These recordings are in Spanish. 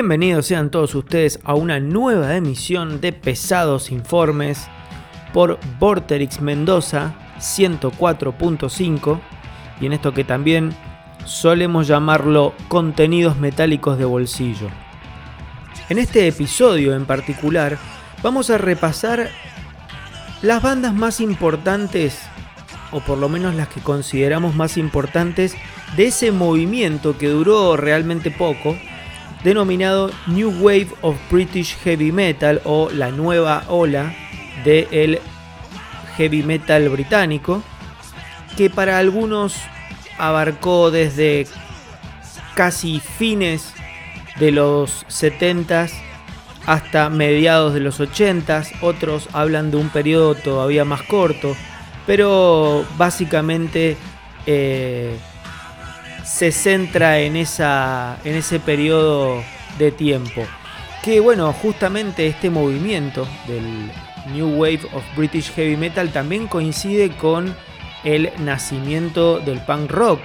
Bienvenidos sean todos ustedes a una nueva emisión de Pesados Informes por Vorterix Mendoza 104.5 y en esto que también solemos llamarlo contenidos metálicos de bolsillo. En este episodio en particular vamos a repasar las bandas más importantes, o por lo menos las que consideramos más importantes, de ese movimiento que duró realmente poco, denominado New Wave of British Heavy Metal o la nueva ola del heavy metal británico, que para algunos abarcó desde casi fines de los 70s hasta mediados de los 80s, otros hablan de un periodo todavía más corto, pero básicamente eh, se centra en, esa, en ese periodo de tiempo. Que bueno, justamente este movimiento del New Wave of British Heavy Metal también coincide con el nacimiento del punk rock,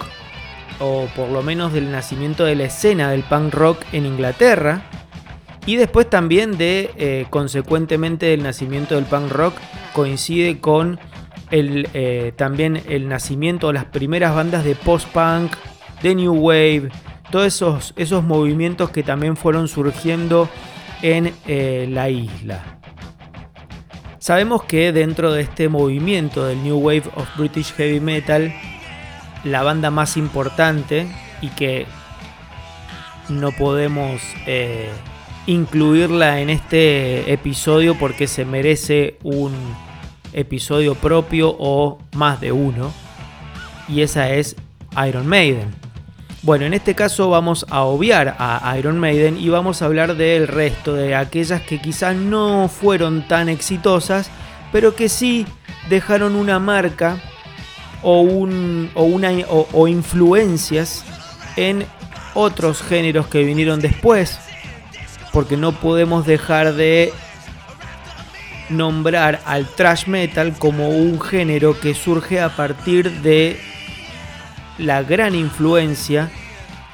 o por lo menos del nacimiento de la escena del punk rock en Inglaterra, y después también de, eh, consecuentemente, del nacimiento del punk rock coincide con el, eh, también el nacimiento de las primeras bandas de post-punk de New Wave, todos esos, esos movimientos que también fueron surgiendo en eh, la isla. Sabemos que dentro de este movimiento del New Wave of British Heavy Metal, la banda más importante y que no podemos eh, incluirla en este episodio porque se merece un episodio propio o más de uno, y esa es Iron Maiden. Bueno, en este caso vamos a obviar a Iron Maiden y vamos a hablar del resto, de aquellas que quizás no fueron tan exitosas, pero que sí dejaron una marca o, un, o, una, o, influencias en otros géneros que vinieron después, porque no podemos dejar de nombrar al thrash metal como un género que surge a partir de la gran influencia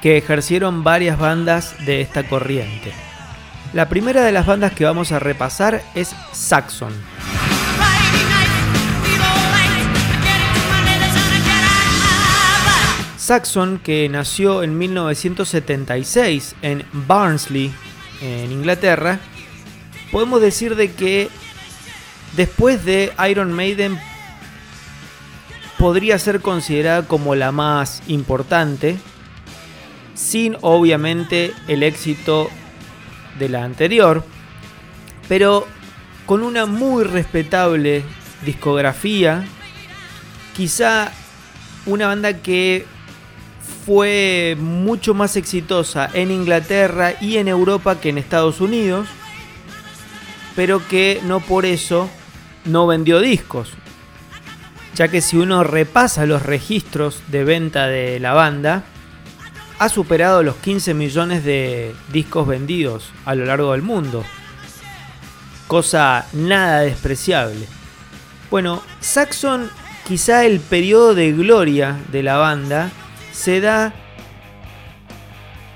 que ejercieron varias bandas de esta corriente. La primera de las bandas que vamos a repasar es Saxon. Saxon, que nació en 1976 en Barnsley, en Inglaterra, podemos decir de que después de Iron Maiden podría ser considerada como la más importante, sin obviamente el éxito de la anterior, pero con una muy respetable discografía, quizá una banda que fue mucho más exitosa en Inglaterra y en Europa que en Estados Unidos, pero que no por eso no vendió discos ya que si uno repasa los registros de venta de la banda, ha superado los 15 millones de discos vendidos a lo largo del mundo. Cosa nada despreciable. Bueno, Saxon, quizá el periodo de gloria de la banda, se da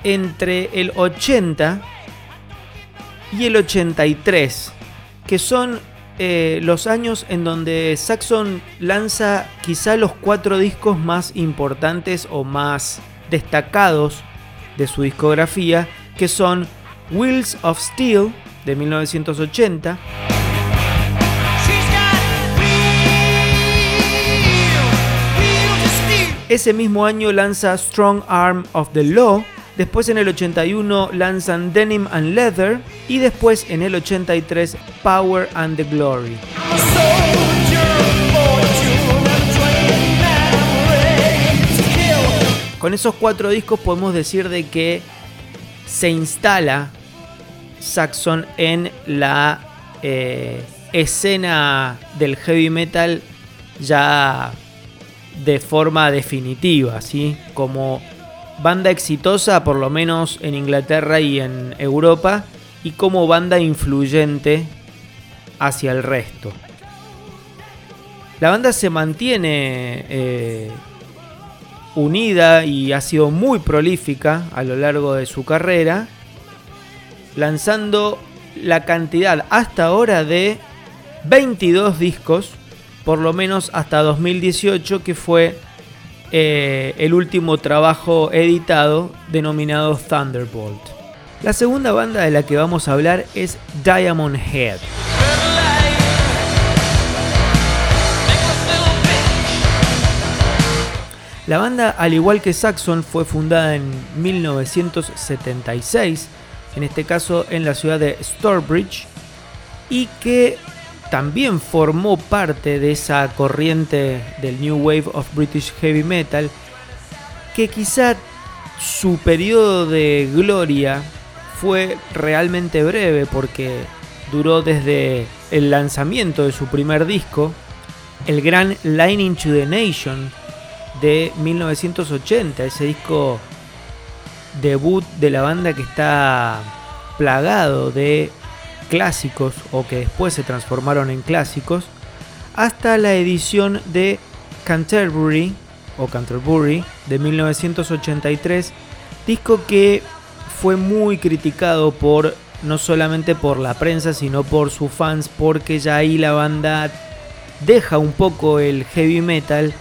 entre el 80 y el 83, que son eh, los años en donde Saxon lanza quizá los cuatro discos más importantes o más destacados de su discografía, que son Wheels of Steel de 1980, Ese mismo año lanza Strong Arm of the Law Después en el 81 lanzan Denim and Leather y después en el 83 Power and the Glory. Con esos cuatro discos podemos decir de que se instala Saxon en la eh, escena del heavy metal ya de forma definitiva, ¿sí? Como banda exitosa, por lo menos en Inglaterra y en Europa, y como banda influyente hacia el resto. La banda se mantiene eh, unida y ha sido muy prolífica a lo largo de su carrera, lanzando la cantidad hasta ahora de 22 discos, por lo menos hasta 2018, que fue eh, el último trabajo editado denominado Thunderbolt. La segunda banda de la que vamos a hablar es Diamond Head. La banda, al igual que Saxon, fue fundada en 1976, en este caso en la ciudad de Stourbridge, y que también formó parte de esa corriente del New Wave of British Heavy Metal, que quizá su periodo de gloria fue realmente breve porque duró desde el lanzamiento de su primer disco, el gran Lightning to the Nation, de 1980, ese disco debut de la banda que está plagado de clásicos o que después se transformaron en clásicos, hasta la edición de Canterbury o Canterbury de 1983, disco que fue muy criticado por no solamente por la prensa, sino por sus fans, porque ya ahí la banda deja un poco el heavy metal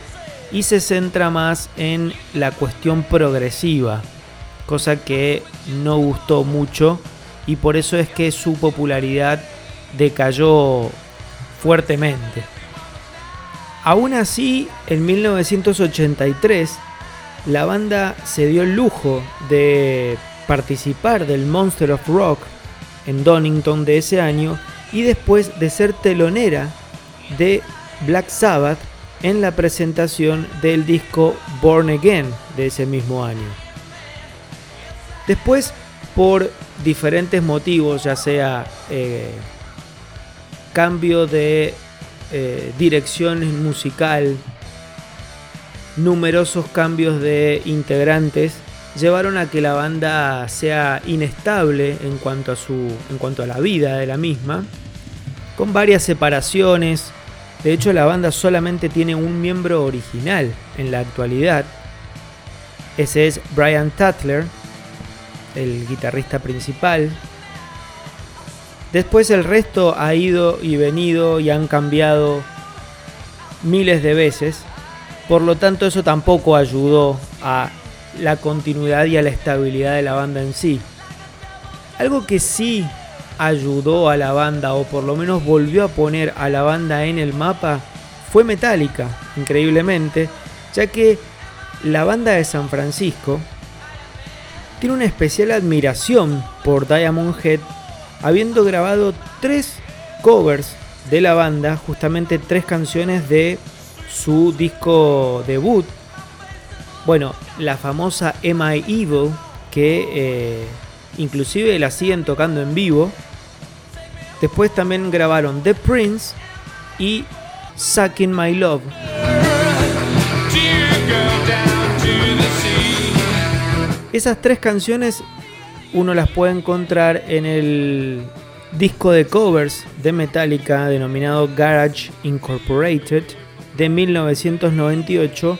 y se centra más en la cuestión progresiva, cosa que no gustó mucho y por eso es que su popularidad decayó fuertemente. Aún así, en 1983, la banda se dio el lujo de participar del Monster of Rock en Donington de ese año y después de ser telonera de Black Sabbath en la presentación del disco Born Again de ese mismo año. Después, por diferentes motivos, ya sea eh, cambio de eh, dirección musical, numerosos cambios de integrantes, llevaron a que la banda sea inestable en cuanto a, su, en cuanto a la vida de la misma, con varias separaciones, de hecho, la banda solamente tiene un miembro original en la actualidad. Ese es Brian Tatler, el guitarrista principal. Después el resto ha ido y venido y han cambiado miles de veces. Por lo tanto, eso tampoco ayudó a la continuidad y a la estabilidad de la banda en sí. Algo que sí ayudó a la banda o por lo menos volvió a poner a la banda en el mapa fue Metallica, increíblemente, ya que la banda de San Francisco tiene una especial admiración por Diamond Head, habiendo grabado tres covers de la banda, justamente tres canciones de su disco debut. Bueno, la famosa Am I Evil, que eh, inclusive la siguen tocando en vivo. Después también grabaron The Prince y Sucking My Love. Esas tres canciones uno las puede encontrar en el disco de covers de Metallica denominado Garage Incorporated de 1998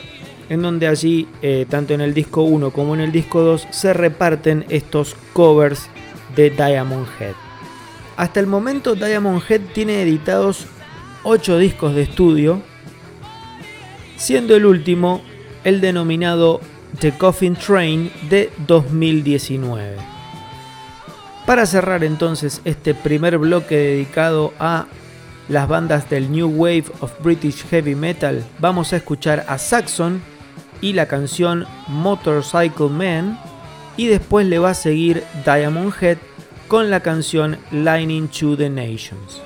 en donde allí, eh, tanto en el disco 1 como en el disco 2, se reparten estos covers de Diamond Head. Hasta el momento Diamond Head tiene editados 8 discos de estudio, siendo el último el denominado The Coffin Train de 2019. Para cerrar entonces este primer bloque dedicado a las bandas del New Wave of British Heavy Metal, vamos a escuchar a Saxon y la canción Motorcycle Man y después le va a seguir Diamond Head con la canción Lightning to the Nations.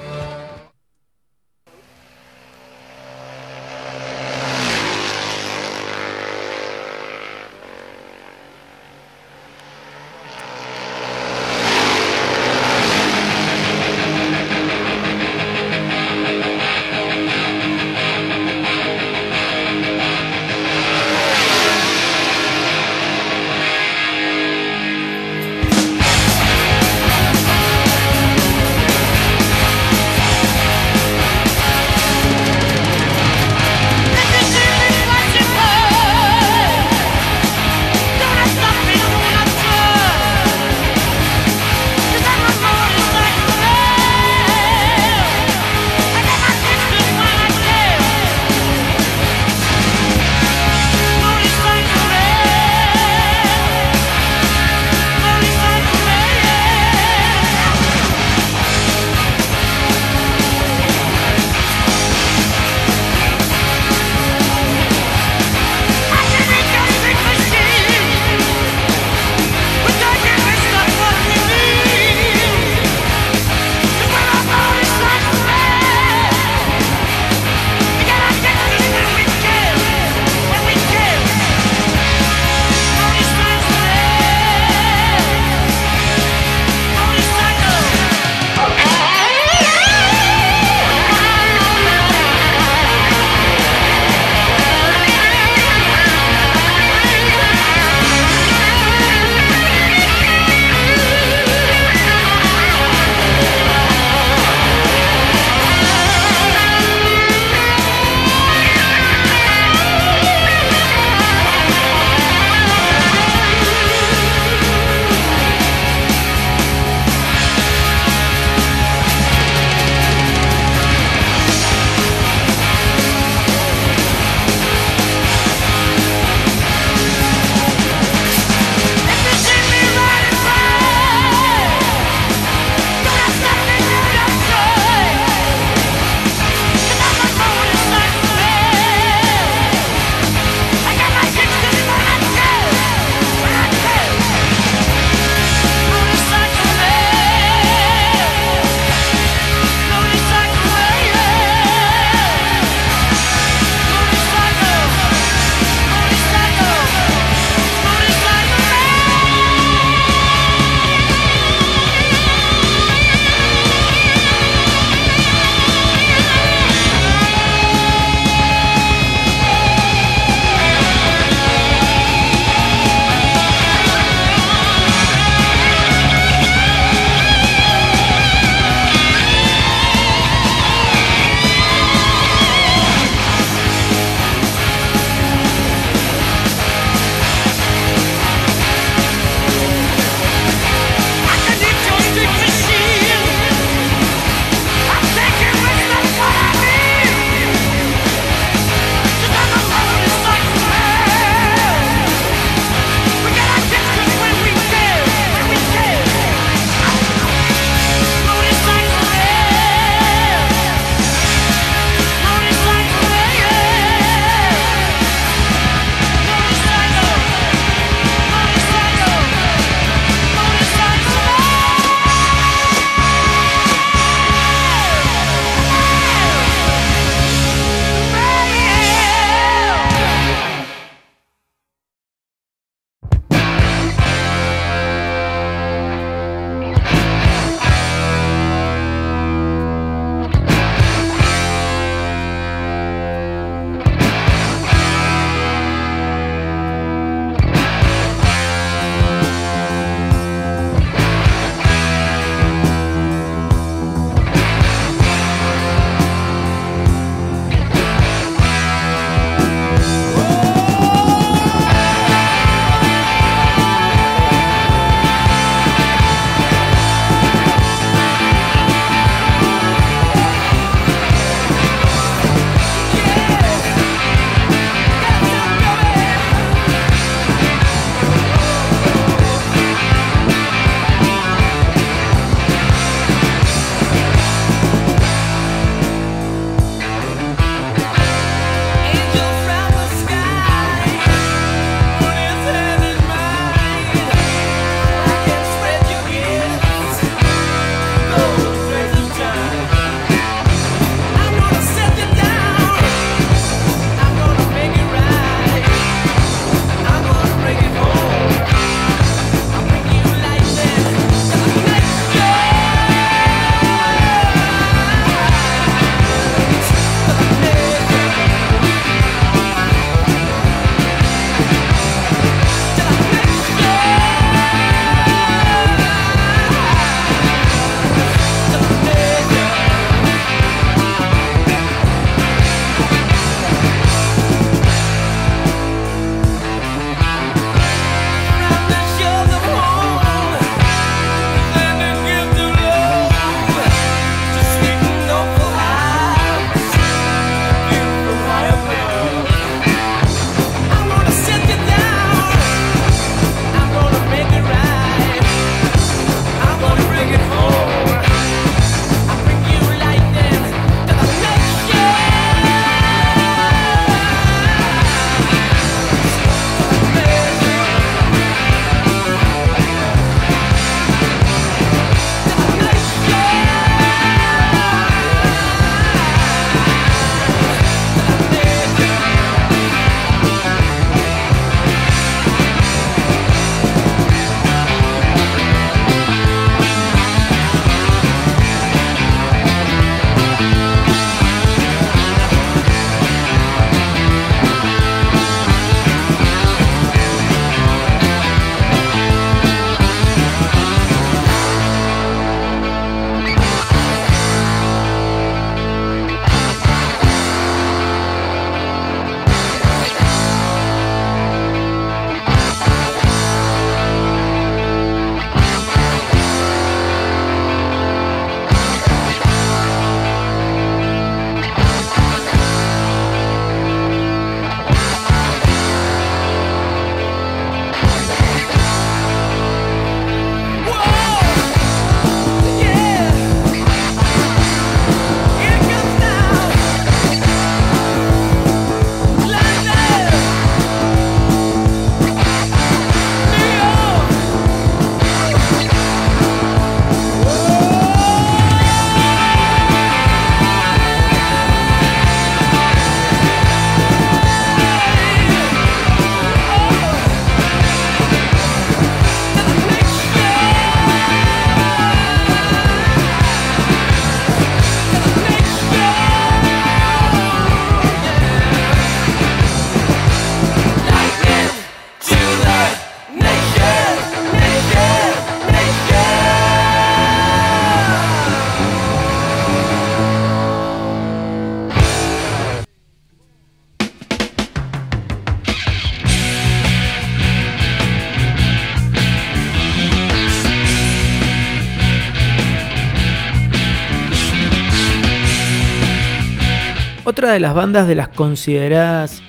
Otra de las bandas de las consideradas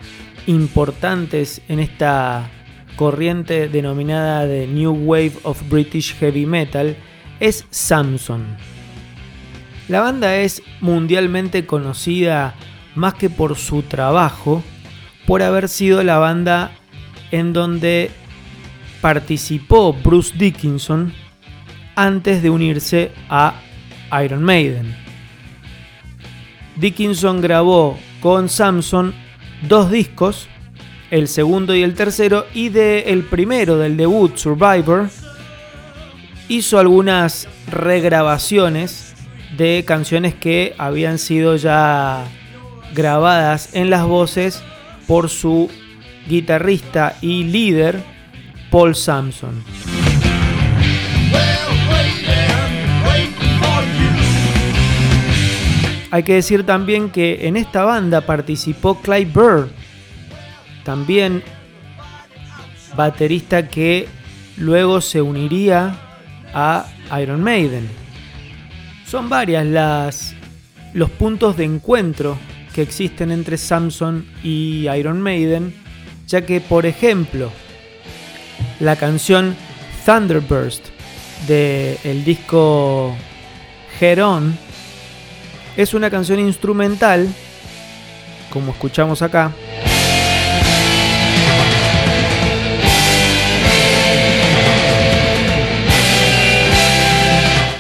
importantes en esta corriente denominada de New Wave of British Heavy Metal es Samson. La banda es mundialmente conocida más que por su trabajo, por haber sido la banda en donde participó Bruce Dickinson antes de unirse a Iron Maiden. Dickinson grabó con Samson dos discos, el segundo y el tercero, y de el primero del debut Survivor hizo algunas regrabaciones de canciones que habían sido ya grabadas en las voces por su guitarrista y líder Paul Samson. Hay que decir también que en esta banda participó Clyde Bird, también baterista que luego se uniría a Iron Maiden. Son varias las los puntos de encuentro que existen entre Samson y Iron Maiden, ya que por ejemplo, la canción Thunderburst del el disco Heron es una canción instrumental, como escuchamos acá.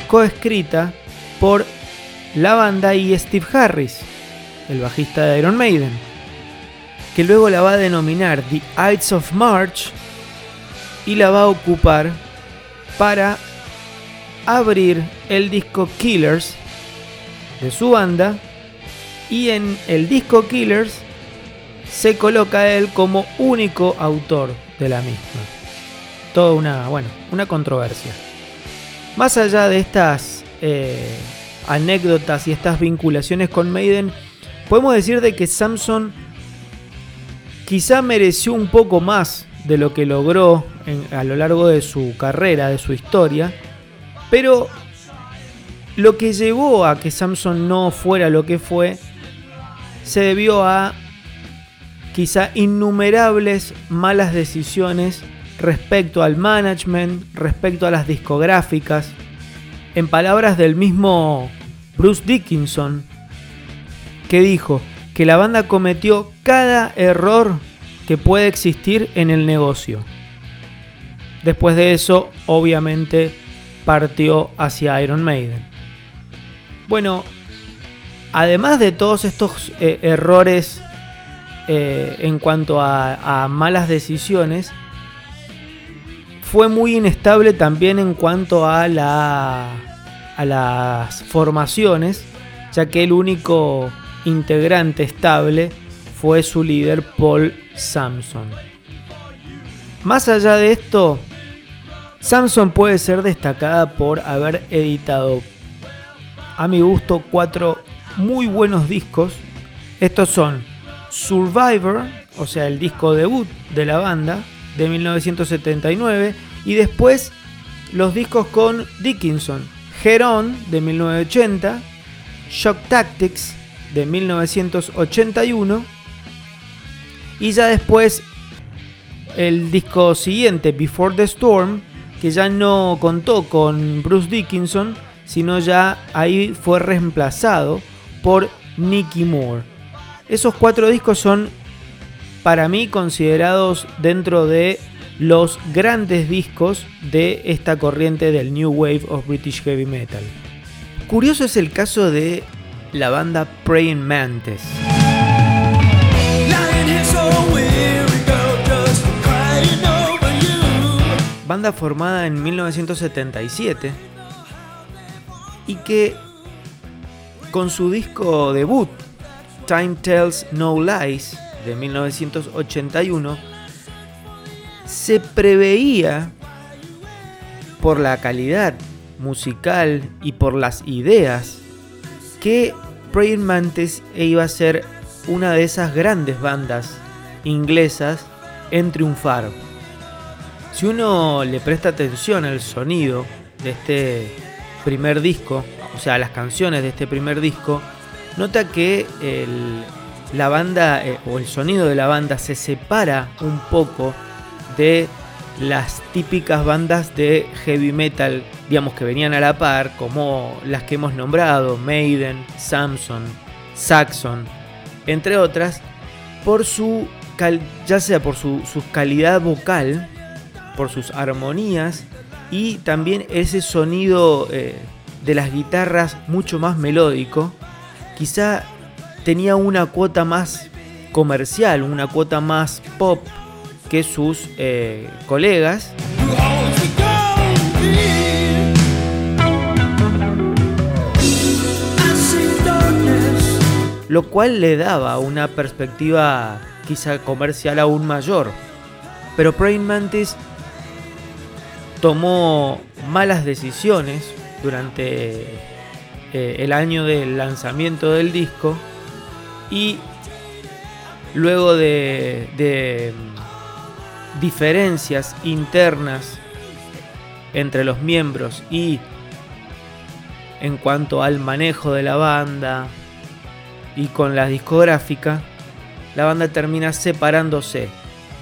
coescrita por la banda y Steve Harris, el bajista de Iron Maiden, que luego la va a denominar The Ides of March y la va a ocupar para abrir el disco Killers de su banda y en el disco Killers se coloca él como único autor de la misma. Toda una, bueno, una controversia. Más allá de estas eh, anécdotas y estas vinculaciones con Maiden, podemos decir de que Samson quizá mereció un poco más de lo que logró a lo largo de su carrera, de su historia, pero lo que llevó a que Samson no fuera lo que fue se debió a quizá innumerables malas decisiones respecto al management, respecto a las discográficas. En palabras del mismo Bruce Dickinson, que dijo que la banda cometió cada error que puede existir en el negocio. Después de eso, obviamente, partió hacia Iron Maiden. Bueno, además de todos estos eh, errores eh, en cuanto a, malas decisiones, fue muy inestable también en cuanto a, a las formaciones, ya que el único integrante estable fue su líder Paul Samson. Más allá de esto, Samson puede ser destacada por haber editado a mi gusto, cuatro muy buenos discos. Estos son Survivor, o sea, el disco debut de la banda de 1979, y después los discos con Dickinson, Heron de 1980, Shock Tactics de 1981, y ya después el disco siguiente, Before the Storm, que ya no contó con Bruce Dickinson, sino ya ahí fue reemplazado por Nicky Moore. Esos cuatro discos son para mí considerados dentro de los grandes discos de esta corriente del New Wave of British Heavy Metal. Curioso es el caso de la banda Praying Mantis. Banda formada en 1977 y que con su disco debut, Time Tells No Lies, de 1981, se preveía por la calidad musical y por las ideas que Praying Mantis iba a ser una de esas grandes bandas inglesas en triunfar. Si uno le presta atención al sonido de este primer disco, o sea, las canciones de este primer disco, nota que la banda eh, o el sonido de la banda se separa un poco de las típicas bandas de heavy metal, digamos que venían a la par, como las que hemos nombrado, Maiden, Samson, Saxon, entre otras, por su ya sea por su, calidad vocal, por sus armonías y también ese sonido eh, de las guitarras mucho más melódico, quizá tenía una cuota más comercial, una cuota más pop que sus eh, colegas. Lo cual le daba una perspectiva quizá comercial aún mayor. Pero Praying Mantis tomó malas decisiones durante eh, el año del lanzamiento del disco y luego de, mm, diferencias internas entre los miembros y en cuanto al manejo de la banda y con la discográfica, la banda termina separándose.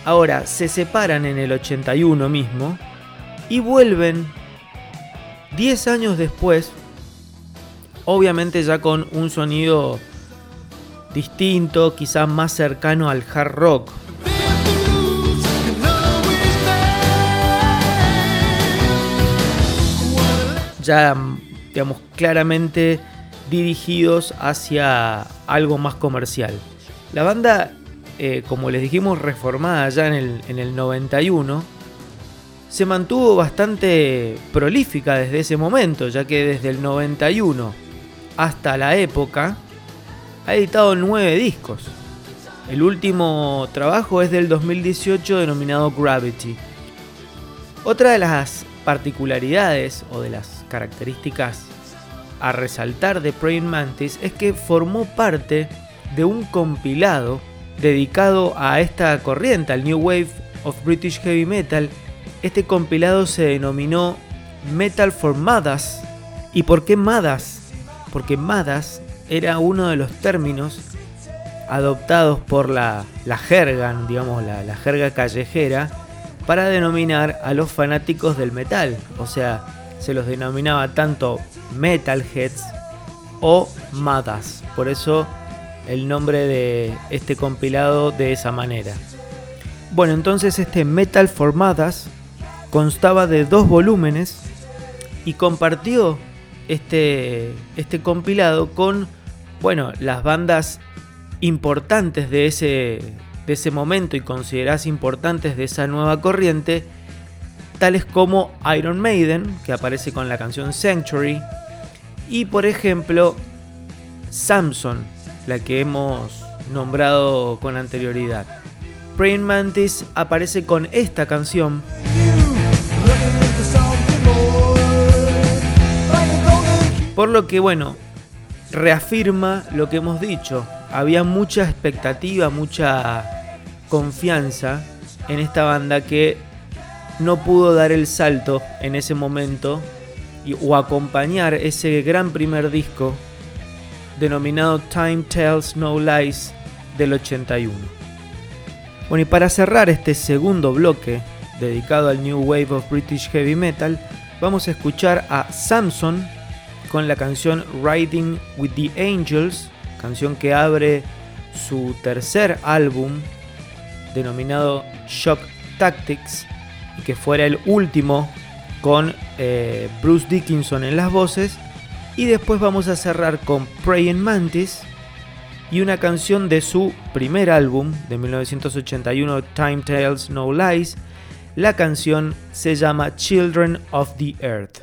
Ahora se separan en el 81 mismo y vuelven 10 años después, obviamente ya con un sonido distinto, quizás más cercano al hard rock. Ya, digamos, claramente dirigidos hacia algo más comercial. La banda, eh, como les dijimos, reformada ya en el, en el 91, se mantuvo bastante prolífica desde ese momento, ya que desde el 91 hasta la época ha editado nueve discos. El último trabajo es del 2018 denominado Gravity. Otra de las particularidades o de las características a resaltar de Praying Mantis es que formó parte de un compilado dedicado a esta corriente, al New Wave of British Heavy Metal. Este compilado se denominó Metal for Madas. ¿Y por qué Madas? Porque Madas era uno de los términos adoptados por la, la jerga, digamos, la, la jerga callejera, para denominar a los fanáticos del metal. O sea, se los denominaba tanto metalheads o madas. Por eso el nombre de este compilado de esa manera. Bueno, entonces este Metal Formadas constaba de dos volúmenes y compartió este, este compilado con, bueno, las bandas importantes de ese, de ese momento y consideradas importantes de esa nueva corriente, tales como Iron Maiden, que aparece con la canción Sanctuary, y por ejemplo Samson, la que hemos nombrado con anterioridad. Praying Mantis aparece con esta canción. Por lo que, bueno, reafirma lo que hemos dicho. Había mucha expectativa, mucha confianza en esta banda que no pudo dar el salto en ese momento o acompañar ese gran primer disco denominado Time Tells No Lies del 81. Bueno, y para cerrar este segundo bloque dedicado al New Wave of British Heavy Metal, vamos a escuchar a Samson con la canción Riding with the Angels, canción que abre su tercer álbum denominado Shock Tactics que fuera el último con eh, Bruce Dickinson en las voces y después vamos a cerrar con Praying Mantis y una canción de su primer álbum de 1981, Time Tales No Lies. La canción se llama Children of the Earth.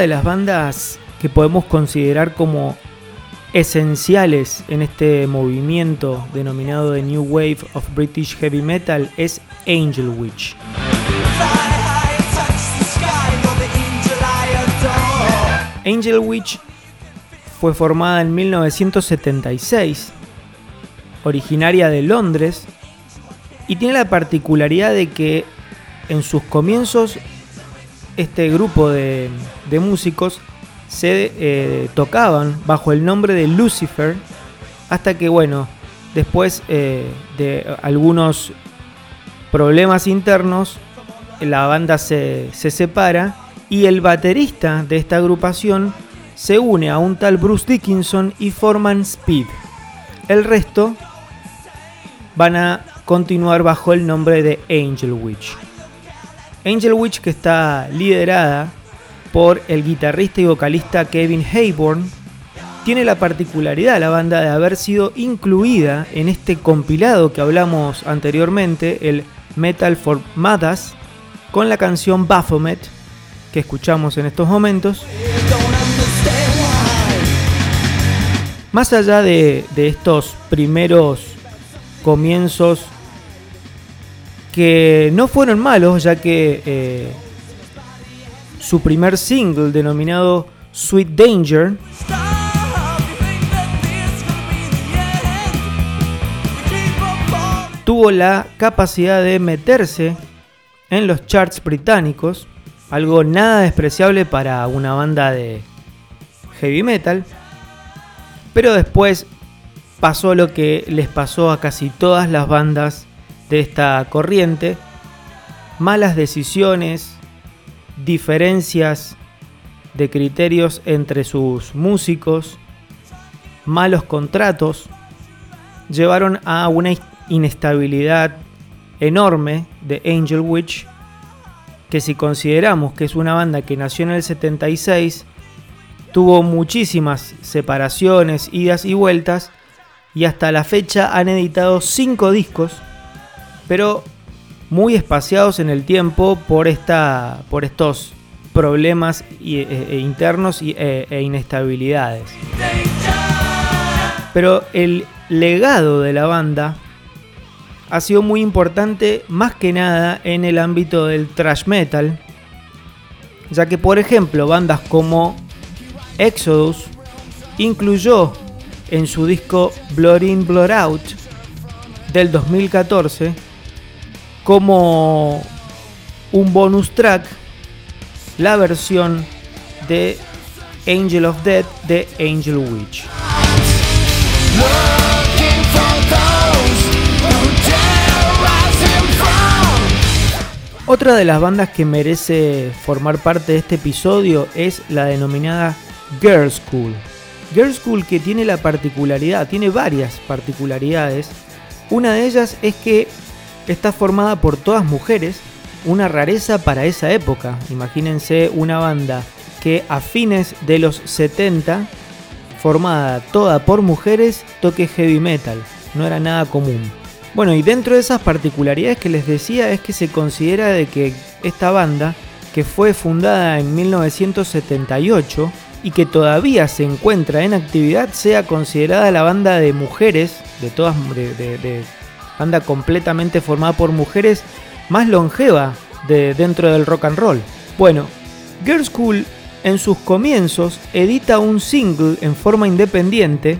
De las bandas que podemos considerar como esenciales en este movimiento denominado The New Wave of British Heavy Metal es Angel Witch. Angel Witch fue formada en 1976, originaria de Londres, y tiene la particularidad de que en sus comienzos este grupo de, músicos se eh, tocaban bajo el nombre de Lucifer, hasta que, bueno, después eh, de algunos problemas internos, la banda se, se separa y el baterista de esta agrupación se une a un tal Bruce Dickinson y forman Speed. El resto van a continuar bajo el nombre de Angel Witch. Angel Witch que está liderada por el guitarrista y vocalista Kevin Hayborn, tiene la particularidad la banda de haber sido incluida en este compilado que hablamos anteriormente, el Metal for Madas, con la canción Baphomet que escuchamos en estos momentos. Más allá de, estos primeros comienzos que no fueron malos, ya que eh, su primer single denominado Sweet Danger tuvo la capacidad de meterse en los charts británicos, algo nada despreciable para una banda de heavy metal, pero después pasó lo que les pasó a casi todas las bandas de esta corriente, malas decisiones, diferencias de criterios entre sus músicos, malos contratos, llevaron a una inestabilidad enorme de Angel Witch, que si consideramos que es una banda que nació en el 76, tuvo muchísimas separaciones, idas y vueltas, y hasta la fecha han editado 5 discos, pero muy espaciados en el tiempo por, esta, por estos problemas e, e, internos e, e inestabilidades. Pero el legado de la banda ha sido muy importante más que nada en el ámbito del thrash metal, ya que por ejemplo bandas como Exodus incluyó en su disco Blood In Blood Out del 2014 como un bonus track la versión de Angel of Death de Angel Witch. Otra de las bandas que merece formar parte de este episodio es la denominada Girl School. Girl School que tiene la particularidad, tiene varias particularidades. Una de ellas es que está formada por todas mujeres, una rareza para esa época. Imagínense una banda que a fines de los 70, formada toda por mujeres, toque heavy metal. No era nada común. Bueno, y dentro de esas particularidades que les decía es que se considera de que esta banda, que fue fundada en 1978 y que todavía se encuentra en actividad, sea considerada la banda de mujeres, de todas, banda completamente formada por mujeres, más longeva de dentro del rock and roll. Bueno, Girl School en sus comienzos edita un single en forma independiente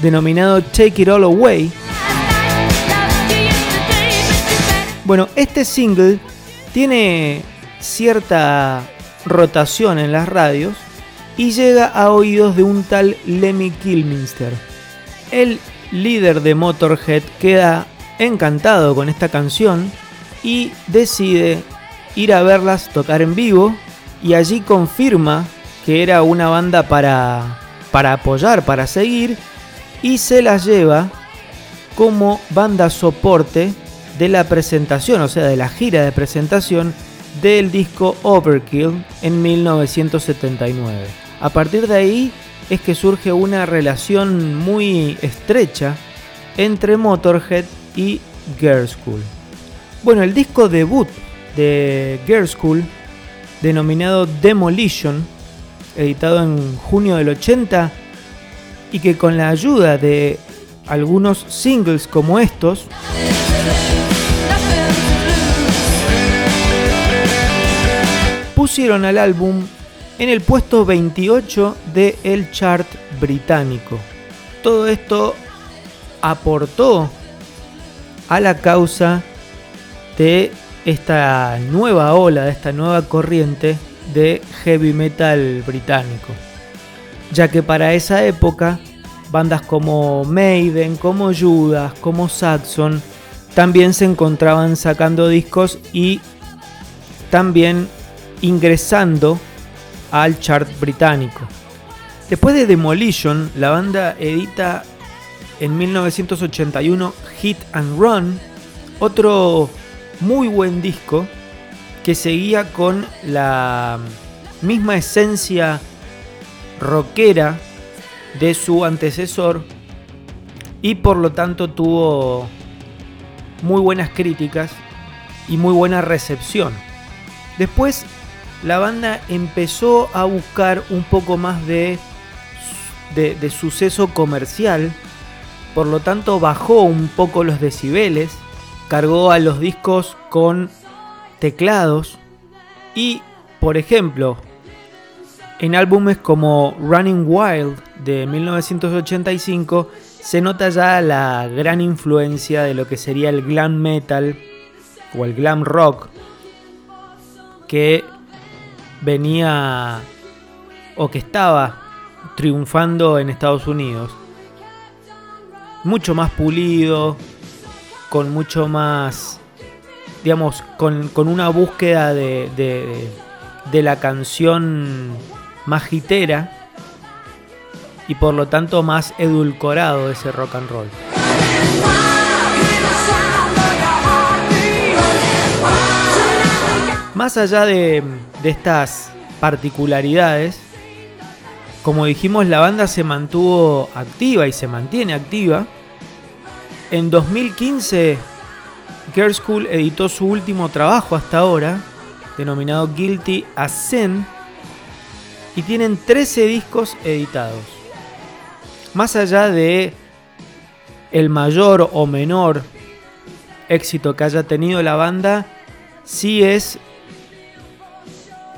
denominado Take It All Away, Bueno, este single tiene cierta rotación en las radios y llega a oídos de un tal Lemmy Kilminster. El líder de Motorhead queda encantado con esta canción y decide ir a verlas tocar en vivo y allí confirma que era una banda para, para apoyar, para seguir y se las lleva como banda soporte de la presentación, o sea, de la gira de presentación del disco Overkill en 1979. A partir de ahí es que surge una relación muy estrecha entre Motorhead y Girl School. Bueno, el disco debut de Girl School, denominado Demolition, editado en junio del 80, y que con la ayuda de algunos singles como estos, pusieron al álbum en el puesto 28 de el chart británico. Todo esto aportó a la causa de esta nueva ola, de esta nueva corriente de heavy metal británico. Ya que para esa época, bandas como Maiden, como Judas, como Saxon, también se encontraban sacando discos y también ingresando al chart británico. Después de Demolition, la banda edita en 1981 Hit and Run, otro muy buen disco que seguía con la misma esencia rockera de su antecesor y por lo tanto tuvo muy buenas críticas y muy buena recepción. Después la banda empezó a buscar un poco más de, de, suceso comercial, por lo tanto bajó un poco los decibeles, cargó a los discos con teclados y, por ejemplo, en álbumes como Running Wild de 1985 se nota ya la gran influencia de lo que sería el glam metal o el glam rock que venía o que estaba triunfando en Estados Unidos. Mucho más pulido, con mucho más, digamos, con, una búsqueda de, de, de la canción más hitera y por lo tanto más edulcorado ese rock and roll. Más allá de, estas particularidades, como dijimos, la banda se mantuvo activa y se mantiene activa. En 2015, Girl School editó su último trabajo hasta ahora, denominado Guilty as y tienen 13 discos editados. Más allá de el mayor o menor éxito que haya tenido la banda, sí es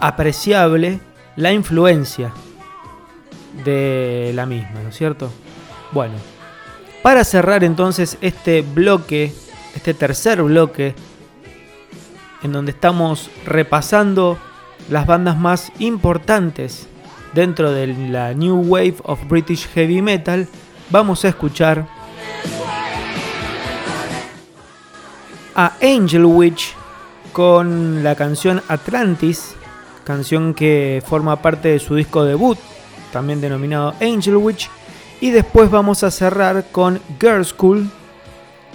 apreciable la influencia de la misma, ¿no es cierto? Bueno, para cerrar entonces este bloque, este tercer bloque, en donde estamos repasando las bandas más importantes dentro de la New Wave of British Heavy Metal, vamos a escuchar a Angel Witch con la canción Atlantis canción que forma parte de su disco debut, también denominado Angel Witch. Y después vamos a cerrar con Girl School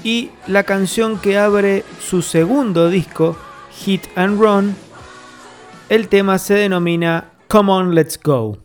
y la canción que abre su segundo disco, Hit and Run. El tema se denomina Come On Let's Go.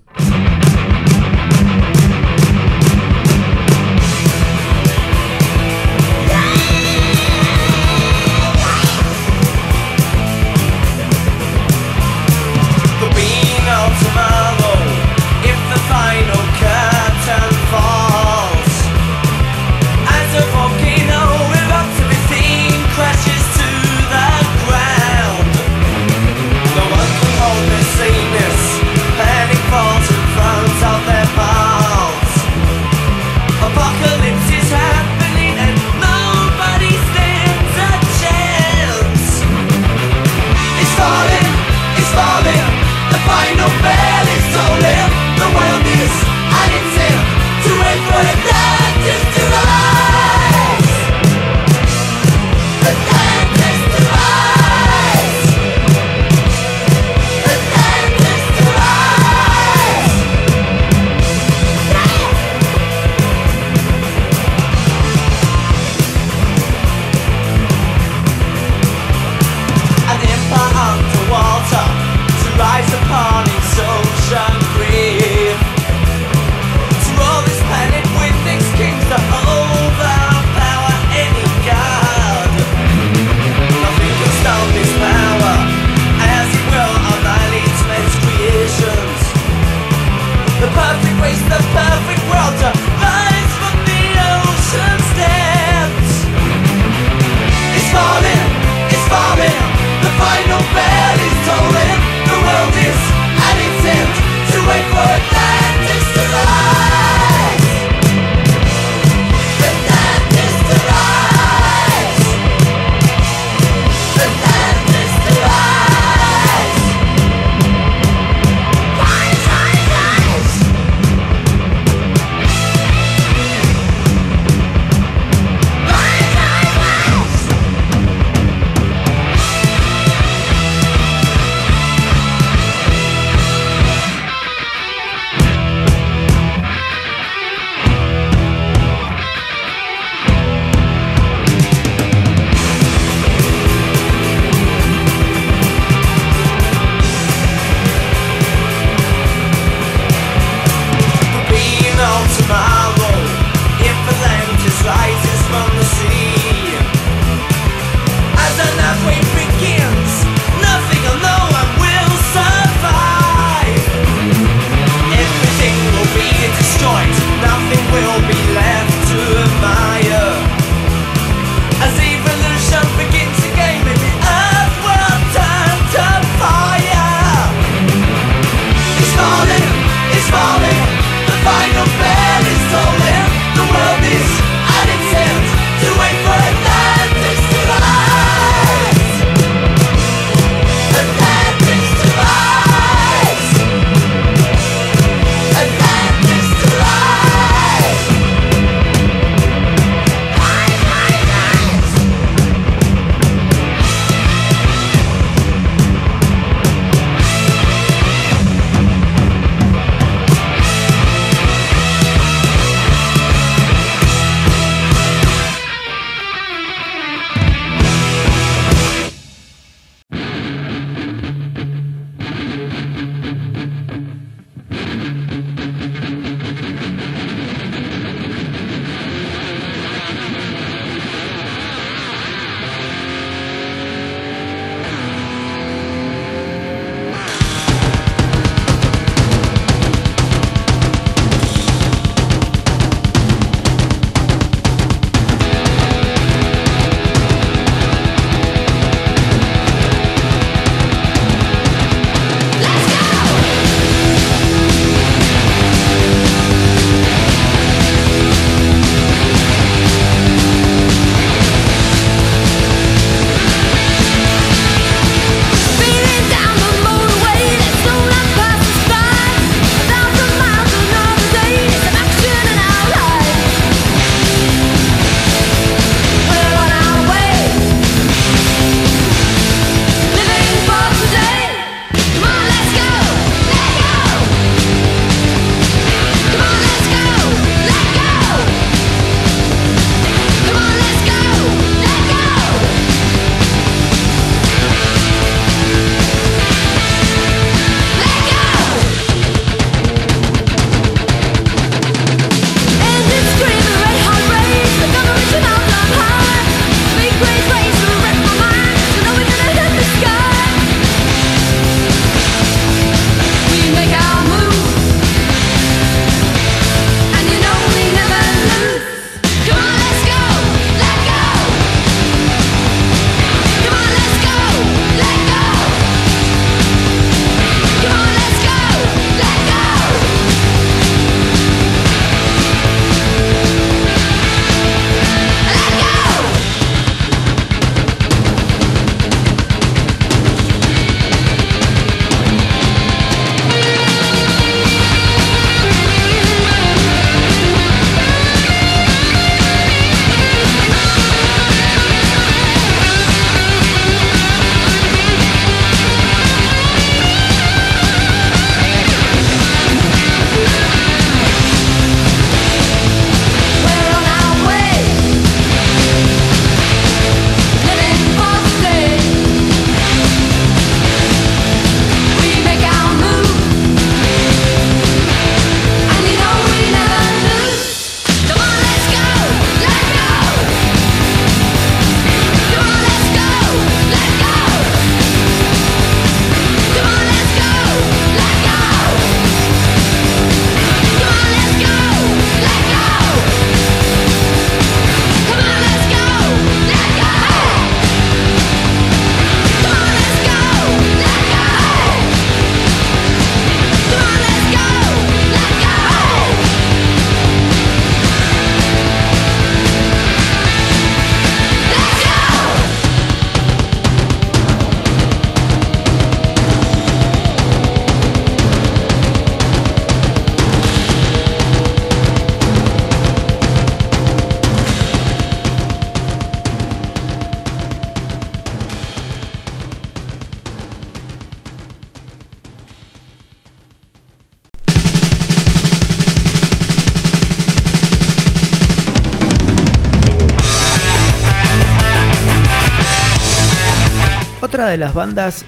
De las bandas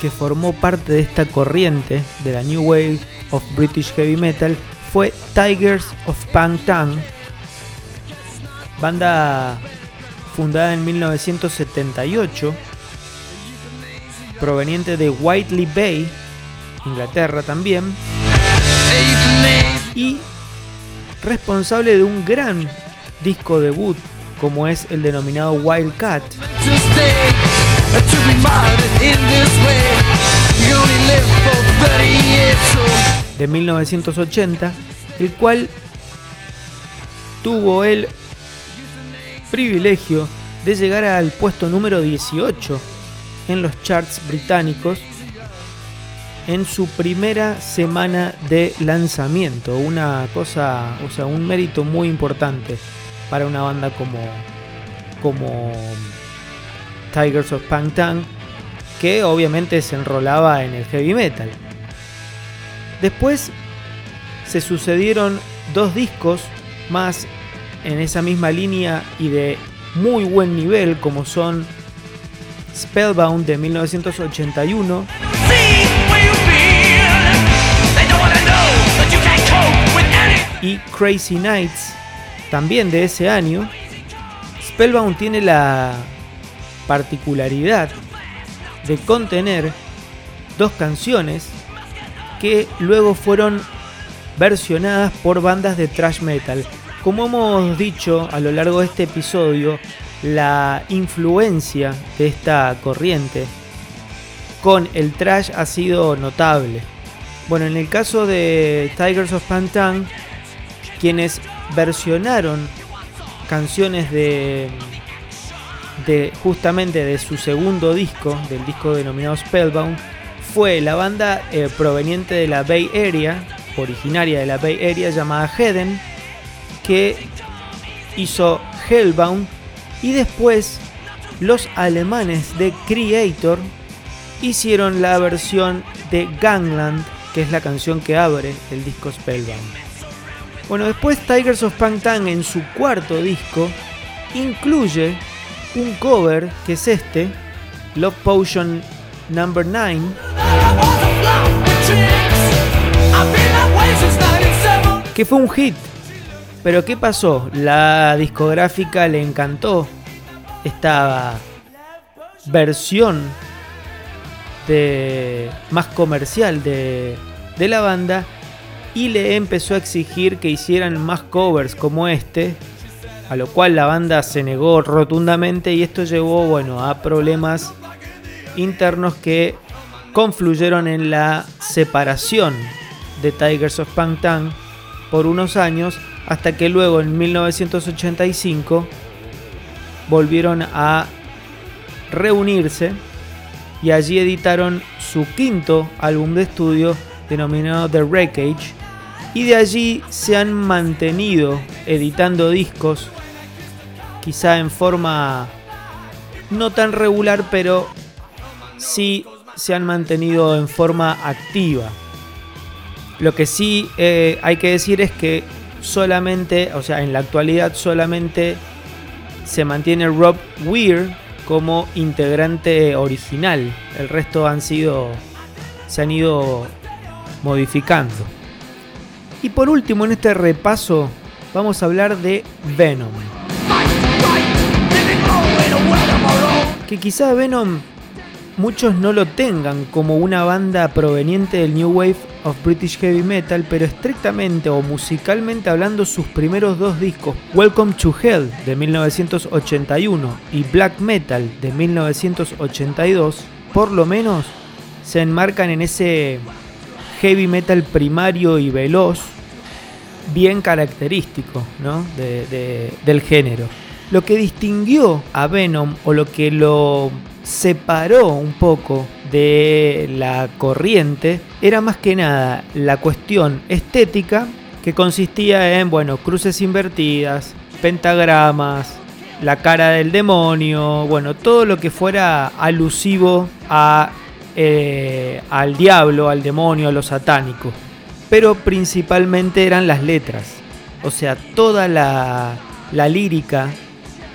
que formó parte de esta corriente de la New Wave of British Heavy Metal fue Tigers of Pangtang, banda fundada en 1978, proveniente de Whiteley Bay, Inglaterra también, y responsable de un gran disco debut como es el denominado Wildcat. De 1980, el cual tuvo el privilegio de llegar al puesto número 18 en los charts británicos en su primera semana de lanzamiento. Una cosa, o sea, un mérito muy importante para una banda como, como Tigers of Pangtang, que obviamente se enrolaba en el heavy metal. Después se sucedieron dos discos más en esa misma línea y de muy buen nivel como son Spellbound de 1981 y Crazy Nights también de ese año. Spellbound tiene la particularidad de contener dos canciones que luego fueron versionadas por bandas de thrash metal. Como hemos dicho a lo largo de este episodio, la influencia de esta corriente con el thrash ha sido notable. Bueno, en el caso de Tigers of Pantang, quienes versionaron canciones de, de justamente de su segundo disco, del disco denominado Spellbound, fue la banda eh, proveniente de la Bay Area, originaria de la Bay Area llamada Heden, que hizo Hellbound y después los alemanes de Creator hicieron la versión de Gangland, que es la canción que abre el disco Spellbound. Bueno, después Tigers of Pangtang en su cuarto disco incluye un cover que es este, Love Potion Number 9. Que fue un hit pero ¿qué pasó? La discográfica le encantó esta versión de, más comercial de, de la banda y le empezó a exigir que hicieran más covers como este, a lo cual la banda se negó rotundamente y esto llevó bueno, a problemas internos que confluyeron en la separación de Tigers of Pangtang por unos años hasta que luego en 1985 volvieron a reunirse y allí editaron su quinto álbum de estudio denominado The Wreckage y de allí se han mantenido editando discos quizá en forma no tan regular pero sí se han mantenido en forma activa. Lo que sí eh, hay que decir es que solamente, o sea, en la actualidad solamente se mantiene Rob Weir como integrante original. El resto han sido se han ido modificando. Y por último en este repaso vamos a hablar de Venom. Que quizá Venom muchos no lo tengan como una banda proveniente del New Wave of British Heavy Metal, pero estrictamente o musicalmente hablando sus primeros dos discos, Welcome to Hell de 1981 y Black Metal de 1982, por lo menos se enmarcan en ese heavy metal primario y veloz, bien característico del género. Lo que distinguió a Venom o lo que lo separó un poco de la corriente era más que nada la cuestión estética que consistía en, bueno, cruces invertidas, pentagramas, la cara del demonio, bueno, todo lo que fuera alusivo a, eh, al diablo, al demonio, a lo satánico. Pero principalmente eran las letras, o sea, toda la, la lírica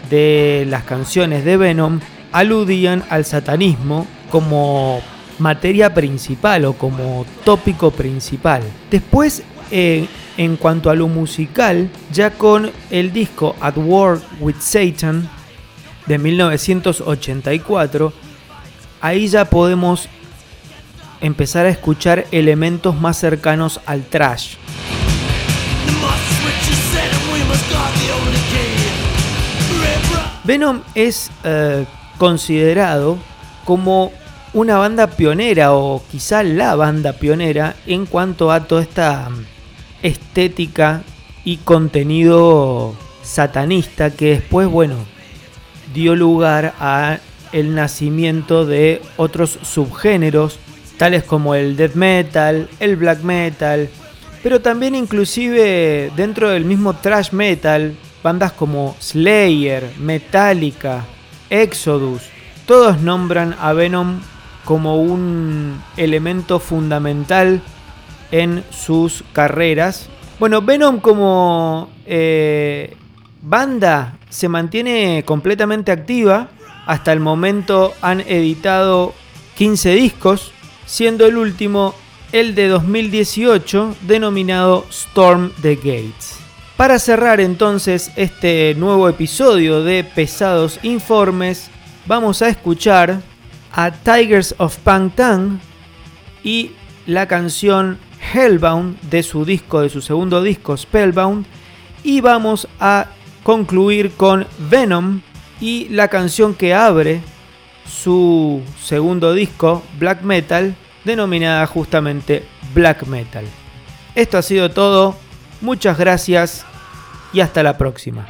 de las canciones de Venom aludían al satanismo como materia principal o como tópico principal. Después, eh, en cuanto a lo musical, ya con el disco At War with Satan de 1984, ahí ya podemos empezar a escuchar elementos más cercanos al trash. Venom es eh, considerado como una banda pionera o quizá la banda pionera en cuanto a toda esta estética y contenido satanista que después, bueno, dio lugar a el nacimiento de otros subgéneros tales como el death metal, el black metal, pero también inclusive dentro del mismo thrash metal, bandas como Slayer, Metallica, Exodus, todos nombran a Venom como un elemento fundamental en sus carreras. Bueno, Venom como eh, banda se mantiene completamente activa. Hasta el momento han editado 15 discos, siendo el último el de 2018 denominado Storm the Gates. Para cerrar entonces este nuevo episodio de Pesados Informes, vamos a escuchar a Tigers of Pangtang y la canción Hellbound de su disco, de su segundo disco Spellbound. Y vamos a concluir con Venom y la canción que abre su segundo disco, Black Metal, denominada justamente Black Metal. Esto ha sido todo, muchas gracias y hasta la próxima.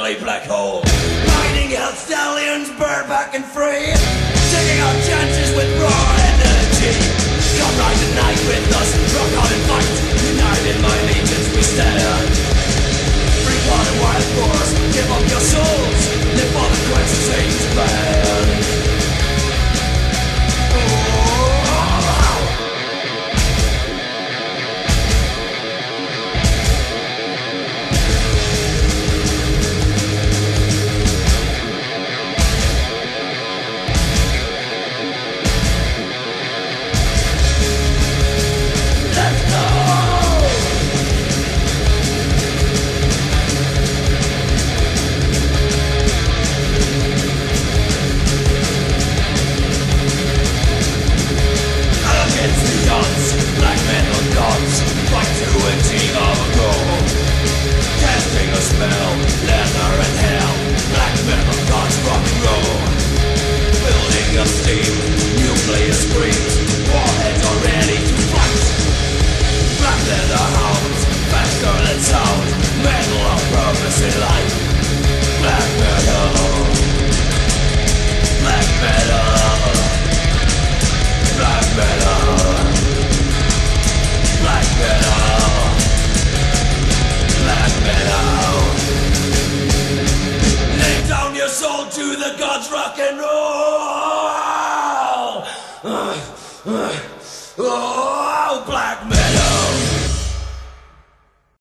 Deadly black hole. Riding out stallions bareback and free. Taking our chances with raw energy. Come ride the night with us, rock out and fight. United my legions we stand. Free blood and wild force, give up your souls. Live for the quest, change the Leather and hell. Black metal Building of steam Warheads are ready to fight. Black leather hounds Faster than sound. Metal of purpose in life Black metal. Black metal. Black metal. Black metal. to the gods rock and roll.